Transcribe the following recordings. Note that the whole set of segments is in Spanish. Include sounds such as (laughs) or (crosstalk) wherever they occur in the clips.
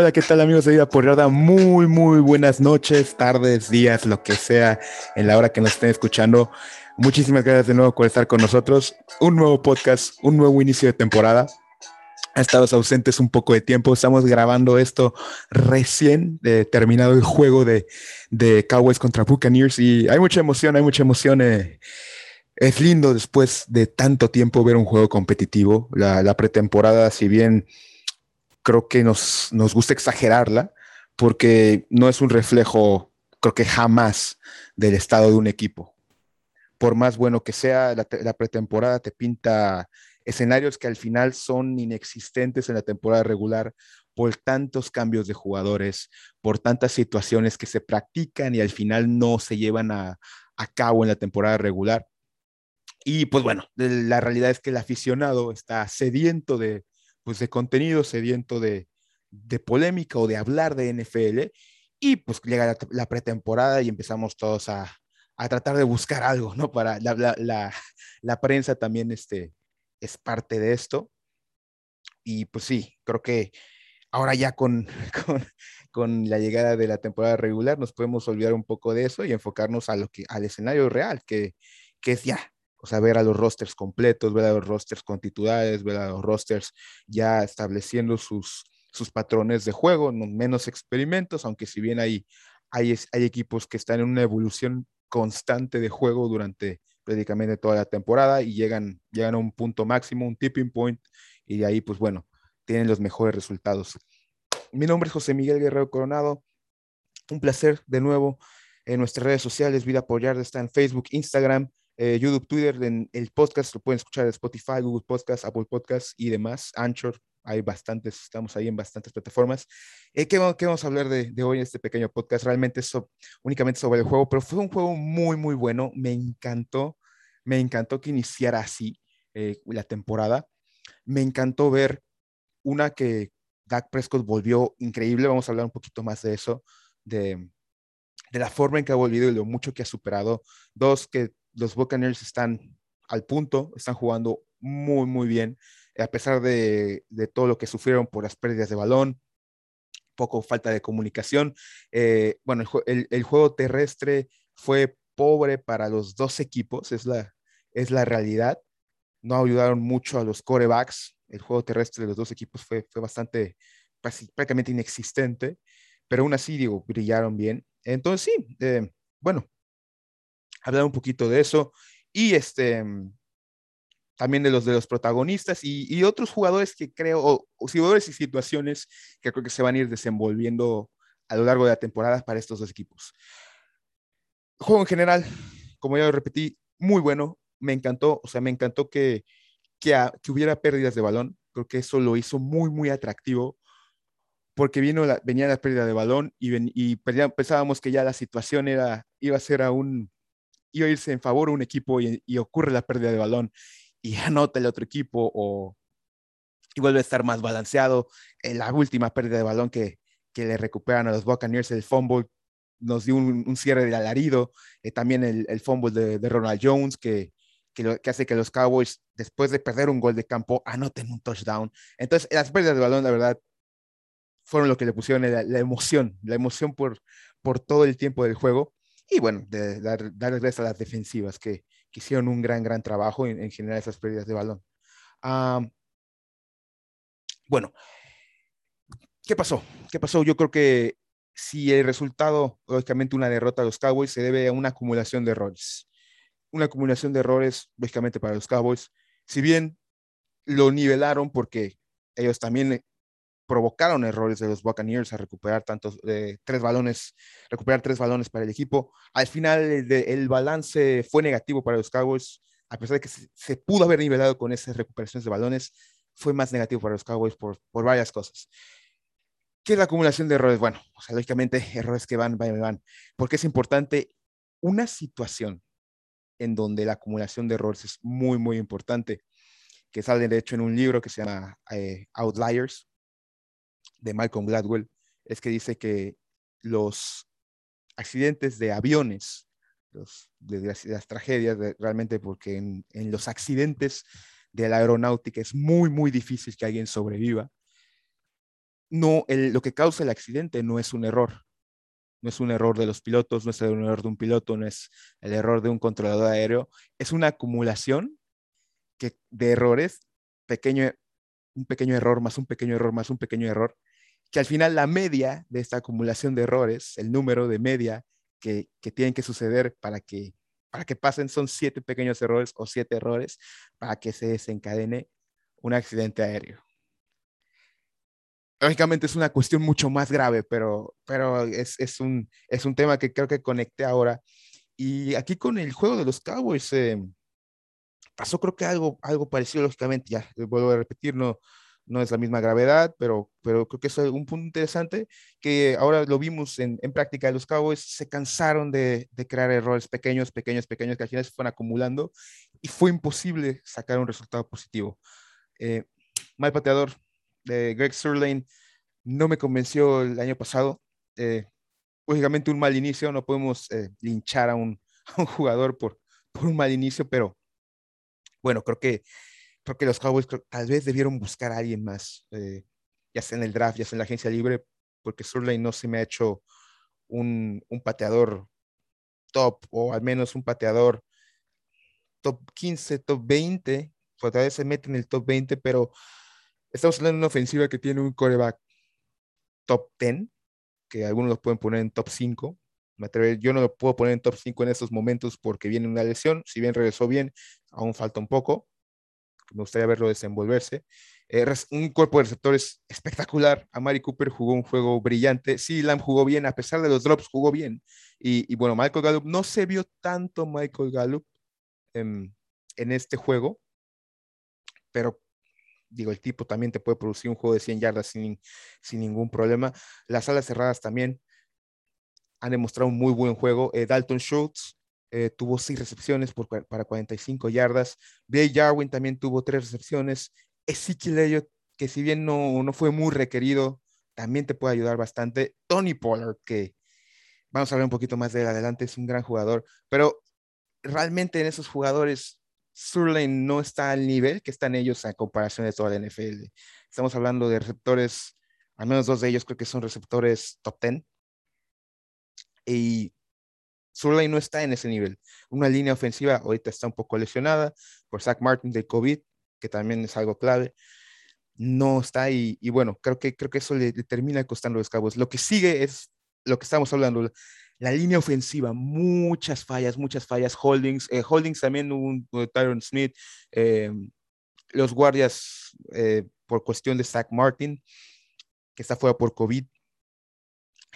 Hola, ¿qué tal amigos de Vida Porriada? Muy, muy buenas noches, tardes, días, lo que sea, en la hora que nos estén escuchando. Muchísimas gracias de nuevo por estar con nosotros. Un nuevo podcast, un nuevo inicio de temporada. Ha estado ausentes un poco de tiempo. Estamos grabando esto recién terminado el juego de, de Cowboys contra Buccaneers y hay mucha emoción, hay mucha emoción. Eh. Es lindo después de tanto tiempo ver un juego competitivo. La, la pretemporada, si bien creo que nos, nos gusta exagerarla porque no es un reflejo, creo que jamás, del estado de un equipo. Por más bueno que sea, la, pretemporada te pinta escenarios que al final son inexistentes en la temporada regular por tantos cambios de jugadores, por tantas situaciones que se practican y al final no se llevan a, a cabo en la temporada regular. Y pues bueno, la realidad es que el aficionado está sediento de, pues de contenido, sediento de, de polémica o de hablar de NFL. Y pues llega la, la pretemporada y empezamos todos a, a, tratar de buscar algo, ¿no? Para la, la, la, prensa también este, es parte de esto. Y pues sí, creo que ahora ya con, (laughs) con, con, la llegada de la temporada regular nos podemos olvidar un poco de eso y enfocarnos a lo que, al escenario real, que, que es ya o sea, ver a los rosters completos, ver a los rosters con titulares, ver a los rosters ya estableciendo sus, sus patrones de juego, no, menos experimentos, aunque si bien hay, hay, hay equipos que están en una evolución constante de juego durante prácticamente toda la temporada y llegan, llegan a un punto máximo, un tipping point, y de ahí, pues bueno, tienen los mejores resultados. Mi nombre es José Miguel Guerrero Coronado. Un placer de nuevo en nuestras redes sociales. Vida Apoyar está en Facebook, Instagram, eh, YouTube, Twitter, en el podcast lo pueden escuchar en Spotify, Google Podcast, Apple Podcast y demás, Anchor, hay bastantes, estamos ahí en bastantes plataformas. Eh, ¿qué, ¿qué, vamos a hablar de, de, hoy en este pequeño podcast? Realmente es únicamente sobre el juego, pero fue un juego muy, muy bueno, me encantó, me encantó que iniciara así eh, la temporada, me encantó ver una que Dak Prescott volvió increíble, vamos a hablar un poquito más de eso, de, de la forma en que ha volvido y lo mucho que ha superado. Dos, que los Buccaneers están al punto, están jugando muy, muy bien, a pesar de, de todo lo que sufrieron por las pérdidas de balón, poco falta de comunicación. Eh, bueno, el, juego terrestre fue pobre para los dos equipos, es la, es la realidad. No ayudaron mucho a los corebacks. El juego terrestre de los dos equipos fue, fue bastante, prácticamente inexistente, pero aún así, digo, brillaron bien. Entonces, sí, eh, bueno, hablar un poquito de eso y este también de los de los protagonistas y, otros jugadores que creo, o, jugadores y situaciones que creo que se van a ir desenvolviendo a lo largo de la temporada para estos dos equipos. Juego en general, como ya lo repetí, muy bueno, me encantó, o sea, me encantó que, que, a, hubiera pérdidas de balón, creo que eso lo hizo muy, muy atractivo, porque vino la, venía la pérdida de balón y, ven, y pensábamos que ya la situación era, iba a ser aún iba a irse en favor a un equipo y, y, ocurre la pérdida de balón y (laughs) anota el otro equipo o y vuelve a estar más balanceado. En la última pérdida de balón que, que le recuperan a los Buccaneers, el fumble nos dio un, cierre de alarido, eh, también el, el fumble de, de, Ronald Jones que, que hace que los Cowboys, después de perder un gol de campo, anoten un touchdown. Entonces, las pérdidas de balón, la verdad, fueron lo que le pusieron la, la emoción, la emoción por, por todo el tiempo del juego. Y bueno, de dar, dar a las defensivas que, que, hicieron un gran, gran trabajo en, en generar esas pérdidas de balón. Um, bueno, ¿qué pasó? ¿Qué pasó? Yo creo que si el resultado, lógicamente una derrota a los Cowboys, se debe a una acumulación de errores. Una acumulación de errores, lógicamente, para los Cowboys. Si bien lo nivelaron porque ellos también provocaron errores de los Buccaneers a recuperar tantos eh, tres balones, recuperar tres balones para el equipo. Al final el, el, balance fue negativo para los Cowboys, a pesar de que se, se, pudo haber nivelado con esas recuperaciones de balones, fue más negativo para los Cowboys por, por varias cosas. ¿Qué es la acumulación de errores? Bueno, o sea, lógicamente (laughs) errores que van, van, van, porque es importante una situación en donde la acumulación de errores es muy, muy importante, que sale de hecho en un libro que se llama eh, Outliers, de Malcolm Gladwell es que dice que los accidentes de aviones, las, tragedias, realmente porque en, los accidentes de la aeronáutica es muy, muy difícil que alguien sobreviva. no, lo que causa el accidente no es un error. No es un error de los pilotos, no es un error de un piloto, no es el error de un controlador aéreo. Es una acumulación de errores, pequeño, un pequeño error más un pequeño error más un pequeño error, que al final la media de esta acumulación de errores, el número de media que, que tienen que suceder para que, para que pasen son siete pequeños errores o siete errores para que se desencadene un accidente aéreo. Lógicamente es una cuestión mucho más grave, pero, pero es, es, un, es un tema que creo que conecté ahora. Y aquí con el juego de los Cowboys eh, pasó creo que algo, algo parecido, lógicamente, ya vuelvo a repetir, no, no es la misma gravedad, pero, pero creo que es un punto interesante que ahora lo vimos en, en práctica. Los Cowboys se cansaron de, de, crear errores pequeños, pequeños, pequeños que al final se fueron acumulando y fue imposible sacar un resultado positivo. Eh, mal pateador de Greg Surlane no me convenció el año pasado. Eh, lógicamente un mal inicio, no podemos eh, linchar a un, (laughs) a un jugador por, por un mal inicio, pero bueno, creo que creo que los Cowboys tal vez debieron buscar a alguien más, eh, ya sea en el draft, ya sea en la agencia libre, porque Surlane no se me ha hecho un, un, pateador top, o al menos un pateador top 15, top 20, pues tal vez se mete en el top 20, pero estamos hablando de una ofensiva que tiene un coreback top 10, que algunos lo pueden poner en top 5. Me yo no lo puedo poner en top 5 en estos momentos porque viene una lesión. Si bien regresó bien, aún falta un poco me gustaría verlo desenvolverse. Eh, un cuerpo de receptores espectacular. Amari Cooper jugó un juego brillante. Sí, Lamb jugó bien, a pesar de los drops, jugó bien. Y, bueno, Michael Gallup, no se vio tanto Michael Gallup en, en este juego, pero digo, el tipo también te puede producir un juego de 100 yardas sin, sin ningún problema. Las alas cerradas también han demostrado un muy buen juego. Eh, Dalton Schultz eh, tuvo seis recepciones por, para 45 yardas. Blake Jarwin también tuvo tres recepciones. Ezekiel Elliott, que si bien no, no fue muy requerido, también te puede ayudar bastante. Tony Pollard, que vamos a hablar un poquito más de él adelante, es un gran jugador, pero realmente en esos jugadores, Surlane no está al nivel que están ellos a comparación de toda la NFL. Estamos hablando de receptores, al menos dos de ellos creo que son receptores top 10. Y Surlane no está en ese nivel. Una línea ofensiva ahorita está un poco lesionada por Zach Martin del COVID, que también es algo clave. No está ahí. Y bueno, creo que, creo que eso le, termina costando los cabos. Lo que sigue es lo que estamos hablando, la línea ofensiva, muchas fallas, muchas fallas. Holdings, eh, Holdings también un, Tyron Smith, eh, los guardias eh, por cuestión de Zach Martin, que está fuera por COVID,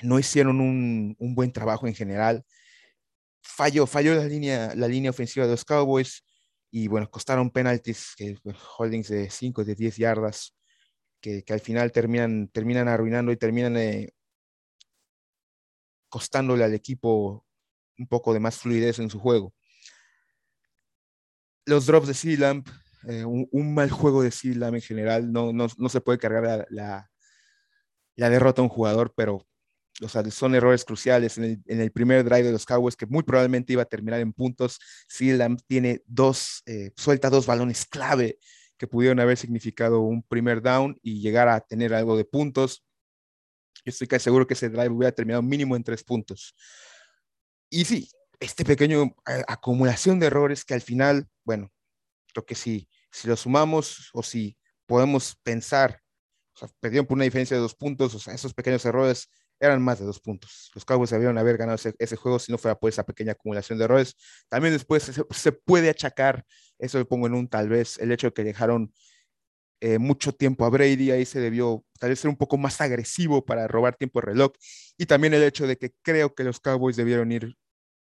no hicieron un, un buen trabajo en general falló, falló la línea, la línea ofensiva de los Cowboys y bueno, costaron penaltis, holdings de 5, de 10 yardas, que, al final terminan, terminan arruinando y terminan eh, costándole al equipo un poco de más fluidez en su juego. Los drops de Sealamp, eh, un, mal juego de Sealamp en general, no, no, no se puede cargar la derrota a un jugador, pero o sea, son errores cruciales en el, primer drive de los Cowboys que muy probablemente iba a terminar en puntos. Sealam tiene dos, eh, suelta dos balones clave que pudieron haber significado un primer down y llegar a tener algo de puntos. Yo estoy casi seguro que ese drive hubiera terminado mínimo en tres puntos. Y sí, este pequeño eh, acumulación de errores que al final, bueno, creo que sí, si lo sumamos o si podemos pensar, perdieron por una diferencia de dos puntos, o sea, esos pequeños errores eran más de dos puntos. Los Cowboys debieron haber ganado ese, juego si no fuera por esa pequeña acumulación de errores. También después se, puede achacar, eso lo pongo en un tal vez, el hecho de que dejaron eh, mucho tiempo a Brady, ahí se debió tal vez ser un poco más agresivo para robar tiempo de reloj. Y también el hecho de que creo que los Cowboys debieron ir,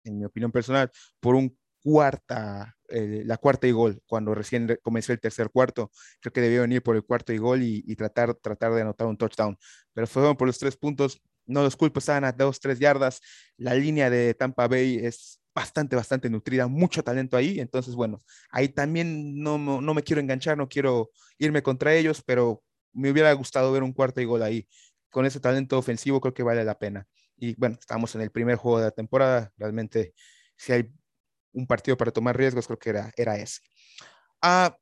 en mi opinión personal, por un cuarta, eh, la cuarta y gol, cuando recién comenzó el tercer cuarto. Creo que debieron ir por el cuarto y gol y, y tratar, tratar de anotar un touchdown. Pero fueron por los tres puntos no los culpo, estaban a dos, tres yardas. La línea de Tampa Bay es bastante, bastante nutrida, mucho talento ahí. Entonces, bueno, ahí también no, no, me quiero enganchar, no quiero irme contra ellos, pero me hubiera gustado ver un cuarto y gol ahí. Con ese talento ofensivo creo que vale la pena. Y bueno, estamos en el primer juego de la temporada. Realmente, si hay un partido para tomar riesgos, creo que era, era ese. Ah,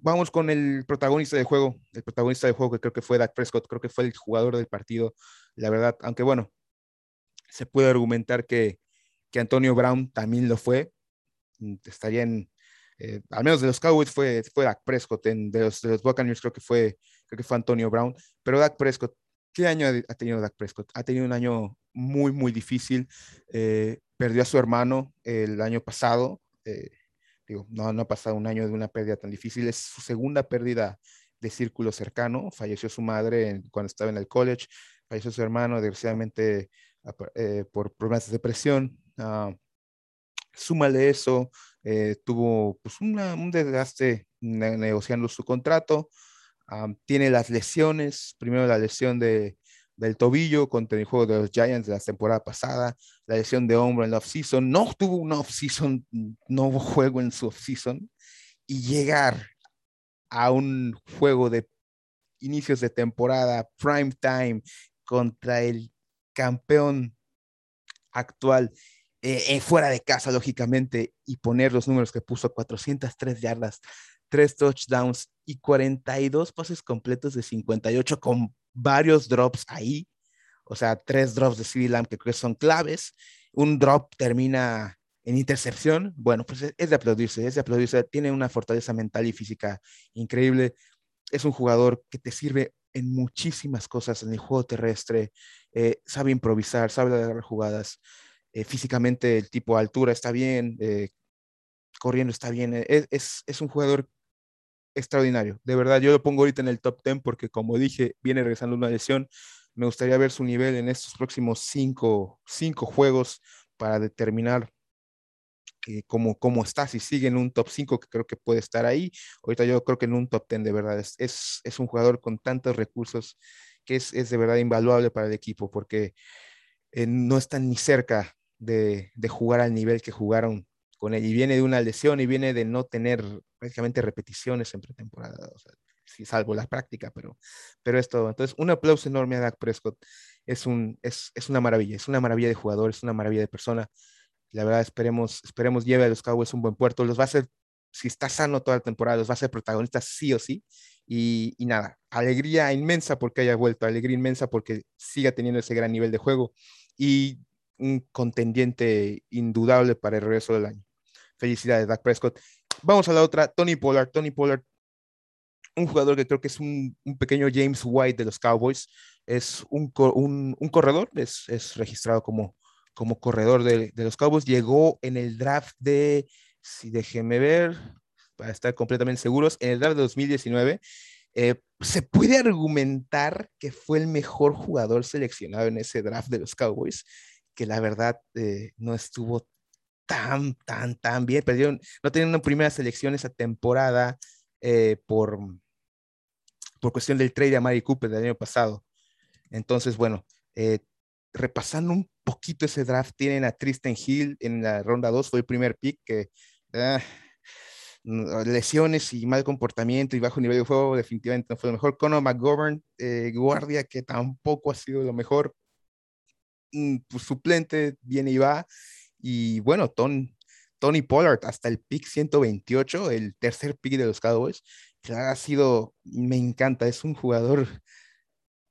vamos con el protagonista del juego, el protagonista del juego que creo que fue Dak Prescott, creo que fue el jugador del partido, la verdad, aunque bueno, se puede argumentar que, que Antonio Brown también lo fue, mm, estaría en, eh, al menos de los Cowboys fue, fue Dak Prescott, en, de, los, de los Buccaneers creo que fue, creo que fue Antonio Brown, pero Dak Prescott, ¿qué año ha tenido Dak Prescott? Ha tenido un año muy, muy difícil, eh, perdió a su hermano el año pasado, eh, no, no ha pasado un año de una pérdida tan difícil. Es su segunda pérdida de círculo cercano. Falleció su madre cuando estaba en el college, falleció su hermano, desgraciadamente, eh, por problemas de depresión. Uh, súmale eso, eh, tuvo pues, un desgaste negociando su contrato. tiene las lesiones, primero la lesión de, del tobillo contra el juego de los Giants de la temporada pasada, la lesión de hombro en la offseason, no tuvo una offseason, no hubo juego en su offseason, y llegar a un juego de inicios de temporada, prime time, contra el campeón actual, eh, eh, fuera de casa, lógicamente, y poner los números que puso, 403 yardas, 3 touchdowns y 42 pases completos de 58 con varios drops ahí, o sea, tres drops de CD Lamb que creo que son claves. Un drop termina en intercepción. Bueno, pues es de aplaudirse, es de aplaudirse. Tiene una fortaleza mental y física increíble. Es un jugador que te sirve en muchísimas cosas en el juego terrestre. Eh, sabe improvisar, sabe dar jugadas. Eh, físicamente el tipo de altura está bien, eh, corriendo está bien. Es, es, es un jugador extraordinario. De verdad, yo lo pongo ahorita en el top 10 porque, como dije, viene regresando una lesión. Me gustaría ver su nivel en estos próximos cinco, cinco juegos para determinar cómo, cómo está, si sigue en un top 5, que creo que puede estar ahí. Ahorita yo creo que en un top 10, de verdad. Es, es, es un jugador con tantos recursos que es, es, de verdad invaluable para el equipo porque eh, no están ni cerca de, de jugar al nivel que jugaron con él. Y viene de una lesión y viene de no tener prácticamente repeticiones en pretemporada, o sea, salvo la práctica, pero, pero es todo. Entonces, un aplauso enorme a Dak Prescott. Es, un, es, es una maravilla, es una maravilla de jugador, es una maravilla de persona. La verdad, esperemos, esperemos lleve a los Cowboys un buen puerto. Los va a hacer, si está sano toda la temporada, los va a ser protagonistas sí o sí. Y, nada, alegría inmensa porque haya vuelto, alegría inmensa porque siga teniendo ese gran nivel de juego y un contendiente indudable para el regreso del año. Felicidades, Dak Prescott. Vamos a la otra, Tony Pollard. Tony Pollard, un jugador que creo que es un, pequeño James White de los Cowboys. Es un, un, corredor, es, es, registrado como, como corredor de, los Cowboys. Llegó en el draft de, si déjenme ver, para estar completamente seguros, en el draft de 2019. Eh, se puede argumentar que fue el mejor jugador seleccionado en ese draft de los Cowboys, que la verdad eh, no estuvo tan, tan, tan bien. Perdieron, no tenían una primera selección esa temporada eh, por, por cuestión del trade de Mari Cooper del año pasado. Entonces, bueno, repasando un poquito ese draft, tienen a Tristan Hill en la ronda 2, fue el primer pick que ah, lesiones y mal comportamiento y bajo nivel de juego definitivamente no fue lo mejor. Conor McGovern, eh, guardia, que tampoco ha sido lo mejor. Mm, pues, suplente, viene y va. Y bueno, Tony Pollard hasta el pick 128, el tercer pick de los Cowboys, que ha sido, me encanta, es un jugador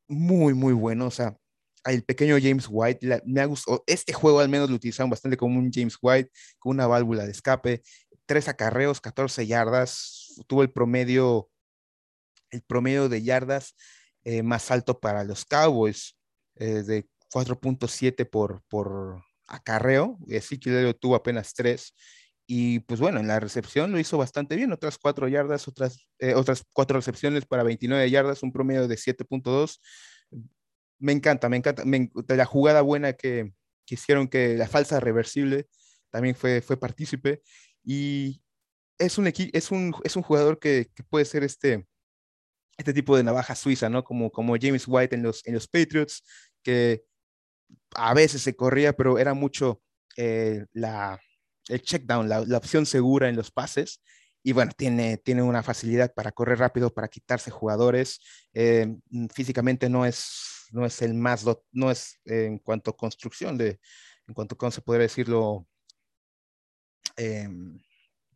muy, muy bueno. O sea, el pequeño James White, me ha gustado, este juego al menos lo utilizaron bastante como un James White, con una válvula de escape, tres acarreos, 14 yardas, tuvo el promedio, el promedio de yardas eh, más alto para los Cowboys, eh, de 4.7 por, por, acarreo, Ezequiel tuvo apenas tres, y pues bueno, en la recepción lo hizo bastante bien, otras cuatro yardas, otras, eh, otras cuatro recepciones para 29 yardas, un promedio de 7.2. Me encanta, me encanta, la jugada buena que, que, hicieron, que la falsa reversible también fue, fue partícipe, y es un, es un, es un jugador que, puede ser este, este tipo de navaja suiza, ¿no? Como, como James White en los, en los Patriots, que a veces se corría, pero era mucho eh, la, el check down, la, la, opción segura en los pases. Y bueno, tiene, tiene una facilidad para correr rápido, para quitarse jugadores. Eh, físicamente no es, no es el más, no es eh, en cuanto a construcción de, en cuanto a cómo se podría decirlo, em,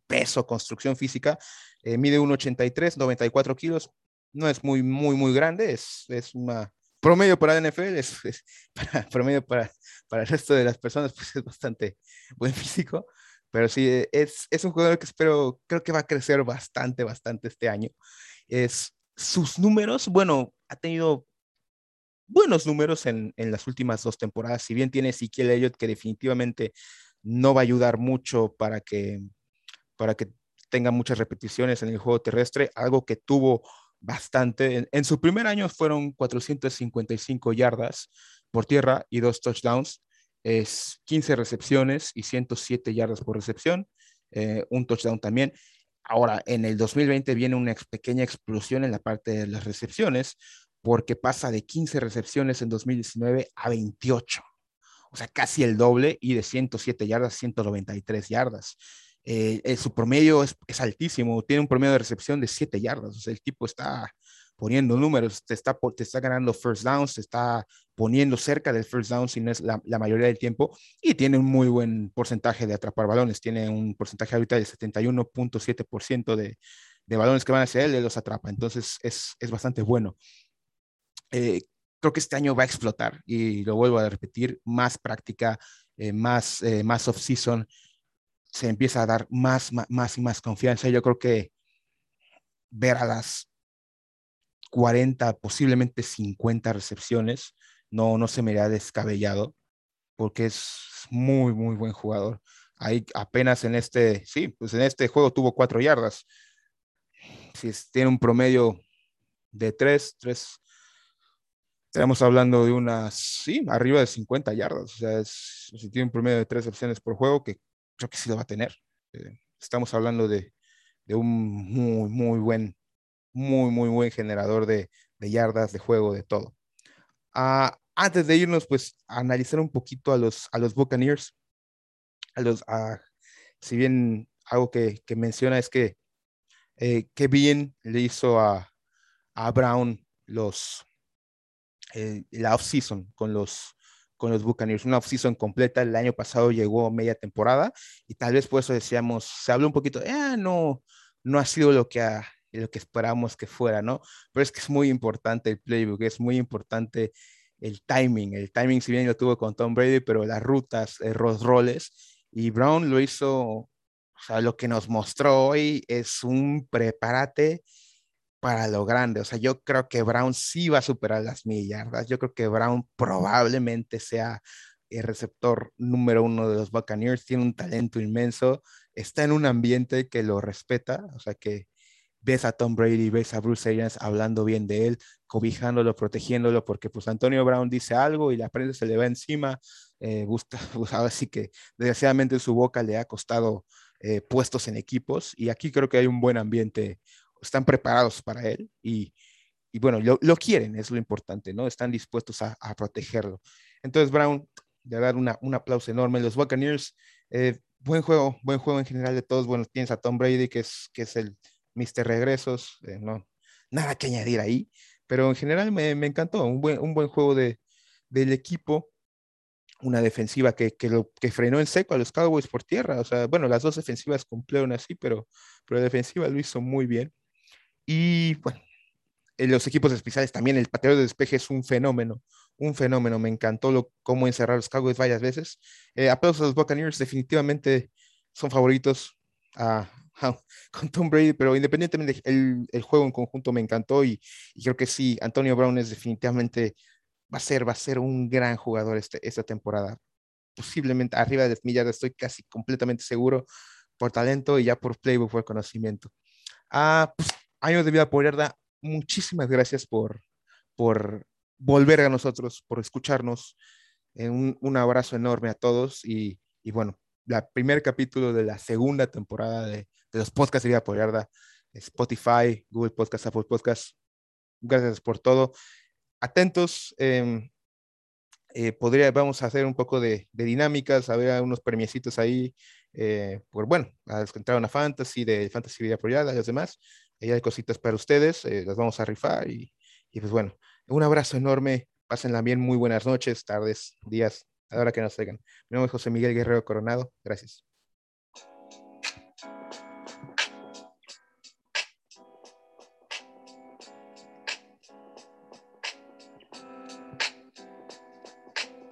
peso, construcción física. Eh, mide 1,83, 94 kilos. No es muy, muy, muy grande, es, es una promedio para la NFL, es, (laughs) para, promedio para, para el resto de las personas, pues es bastante buen físico. Pero sí, es, es un jugador que espero, creo que va a crecer bastante, bastante este año. Es, sus números, bueno, ha tenido buenos números en, en, las últimas dos temporadas. Si bien tiene Ezekiel Elliott, que definitivamente no va a ayudar mucho para que, para que tenga muchas repeticiones en el juego terrestre, algo que tuvo bastante. En, su primer año fueron 455 yardas por tierra y dos touchdowns. Es 15 recepciones y 107 yardas por recepción, eh, un touchdown también. Ahora, en el 2020 viene una pequeña explosión en la parte de las recepciones, porque pasa de 15 recepciones en 2019 a 28. O sea, casi el doble y de 107 yardas, 193 yardas. Eh, eh, su promedio es, es, altísimo, tiene un promedio de recepción de 7 yardas. O sea, el tipo está poniendo números, te está, te está ganando first downs, te está poniendo cerca del first down si no es la, la, mayoría del tiempo y tiene un muy buen porcentaje de atrapar balones, tiene un porcentaje ahorita del 71.7% de, de balones que van hacia él, él los atrapa, entonces es, es bastante bueno. Eh, creo que este año va a explotar y lo vuelvo a repetir, más práctica, eh, más, eh, más off-season, se empieza a dar más, más, más y más confianza. Yo creo que ver a las 40, posiblemente 50 recepciones, no, no se me ha descabellado, porque es muy, muy buen jugador. Ahí apenas en este, sí, pues en este juego tuvo cuatro yardas. Si tiene un promedio de tres, tres, estamos hablando de unas, sí, arriba de 50 yardas. O sea, es, si tiene un promedio de tres opciones por juego, que creo que sí lo va a tener. Eh, estamos hablando de, un muy, muy buen, muy, muy buen generador de, yardas, de juego, de todo. Uh, antes de irnos, pues, a analizar un poquito a los, a los Buccaneers. A los, si bien algo que, que, menciona es que eh, qué bien le hizo a, a Brown los, eh, la off-season con los, con los Buccaneers, una off-season completa. El año pasado llegó media temporada y tal vez por eso decíamos, se habló un poquito, ah, no, no ha sido lo que, ha, lo que esperábamos que fuera, ¿no? Pero es que es muy importante el playbook, es muy importante el timing. El timing, si bien lo tuvo con Tom Brady, pero las rutas, los roles. Y Brown lo hizo, o sea, lo que nos mostró hoy es un prepárate para lo grande. O sea, yo creo que Brown sí va a superar las mil yardas. Yo creo que Brown probablemente sea el receptor número uno de los Buccaneers. Tiene un talento inmenso. Está en un ambiente que lo respeta. O sea, que ves a Tom Brady, ves a Bruce Arians hablando bien de él, cobijándolo, protegiéndolo, porque pues Antonio Brown dice algo y la prensa se le va encima. Eh, (laughs) pues, así que desgraciadamente su boca le ha costado eh, puestos en equipos y aquí creo que hay un buen ambiente están preparados para él y, y bueno, lo, lo, quieren, es lo importante, ¿no? Están dispuestos a, protegerlo. Entonces, Brown, de dar una, un aplauso enorme. Los Buccaneers, eh, buen juego, buen juego en general de todos. Bueno, tienes a Tom Brady, que es, que es el Mr. Regresos, eh, no, nada que añadir ahí, pero en general me, encantó, un buen, un buen juego de, del equipo una defensiva que, que frenó en seco a los Cowboys por tierra. O sea, bueno, las dos defensivas cumplieron así, pero, pero la defensiva lo hizo muy bien. Y bueno, en los equipos especiales también, el pateador de despeje es un fenómeno, un fenómeno. Me encantó lo, cómo encerrar los Cowboys varias veces. Eh, aplausos a los Buccaneers, definitivamente son favoritos a, (laughs) a, con Tom Brady, pero independientemente, el, el juego en conjunto me encantó y, y, creo que sí, Antonio Brown es definitivamente, va a ser, va a ser un gran jugador este, esta temporada. Posiblemente arriba de 10 millas, estoy casi completamente seguro por talento y ya por playbook, por conocimiento. Ah, pues años de vida por muchísimas gracias por, por volver a nosotros, por escucharnos. Eh, un, un, abrazo enorme a todos y, y bueno, la primer capítulo de la segunda temporada de, de los podcasts de vida por Spotify, Google Podcast, Apple Podcast. Gracias por todo. Atentos. Eh, eh, podría, vamos a hacer un poco de, de dinámicas, a ver unos premiecitos ahí, eh, por bueno, a los que entraron a Fantasy, de Fantasy Vida Apoyada y los demás. Ahí hay cositas para ustedes, eh, las vamos a rifar y, y, pues bueno, un abrazo enorme, pásenla bien, muy buenas noches, tardes, días, a la hora que nos traigan. Mi nombre es José Miguel Guerrero Coronado, gracias.